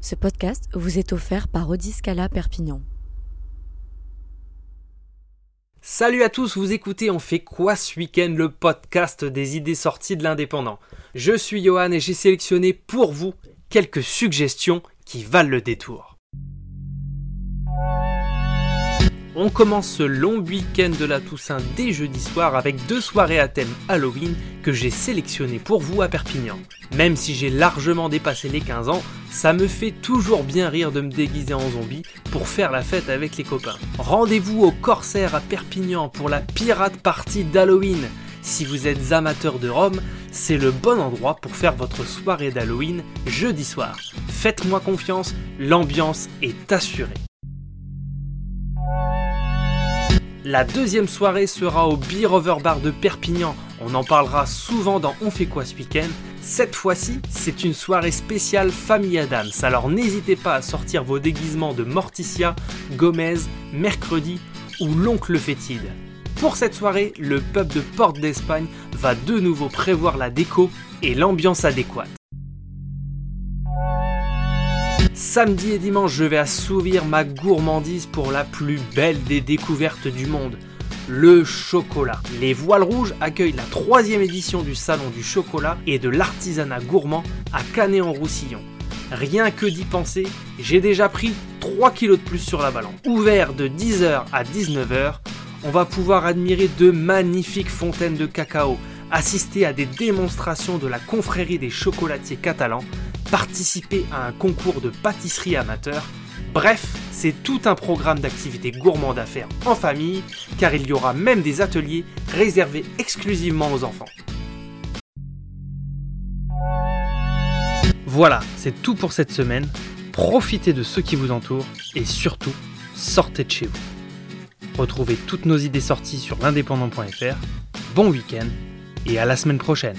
Ce podcast vous est offert par Odiscala Perpignan. Salut à tous, vous écoutez On fait quoi ce week-end le podcast des idées sorties de l'indépendant. Je suis Johan et j'ai sélectionné pour vous quelques suggestions qui valent le détour. On commence ce long week-end de la Toussaint dès jeudi soir avec deux soirées à thème Halloween que j'ai sélectionnées pour vous à Perpignan. Même si j'ai largement dépassé les 15 ans, ça me fait toujours bien rire de me déguiser en zombie pour faire la fête avec les copains. Rendez-vous au Corsaire à Perpignan pour la pirate party d'Halloween. Si vous êtes amateur de Rome, c'est le bon endroit pour faire votre soirée d'Halloween jeudi soir. Faites-moi confiance, l'ambiance est assurée. La deuxième soirée sera au Beer Over Bar de Perpignan. On en parlera souvent dans On fait quoi ce week-end. Cette fois-ci, c'est une soirée spéciale Famille Adams, alors n'hésitez pas à sortir vos déguisements de Morticia, Gomez, Mercredi ou l'oncle Fétide. Pour cette soirée, le pub de Porte d'Espagne va de nouveau prévoir la déco et l'ambiance adéquate. Samedi et dimanche, je vais assouvir ma gourmandise pour la plus belle des découvertes du monde, le chocolat. Les Voiles Rouges accueillent la troisième édition du Salon du chocolat et de l'artisanat gourmand à Canet-en-Roussillon. Rien que d'y penser, j'ai déjà pris 3 kilos de plus sur la balance. Ouvert de 10h à 19h, on va pouvoir admirer de magnifiques fontaines de cacao, assister à des démonstrations de la confrérie des chocolatiers catalans, participer à un concours de pâtisserie amateur. Bref, c'est tout un programme d'activités gourmandes à faire en famille, car il y aura même des ateliers réservés exclusivement aux enfants. Voilà, c'est tout pour cette semaine. Profitez de ceux qui vous entourent et surtout, sortez de chez vous. Retrouvez toutes nos idées sorties sur l'indépendant.fr. Bon week-end et à la semaine prochaine.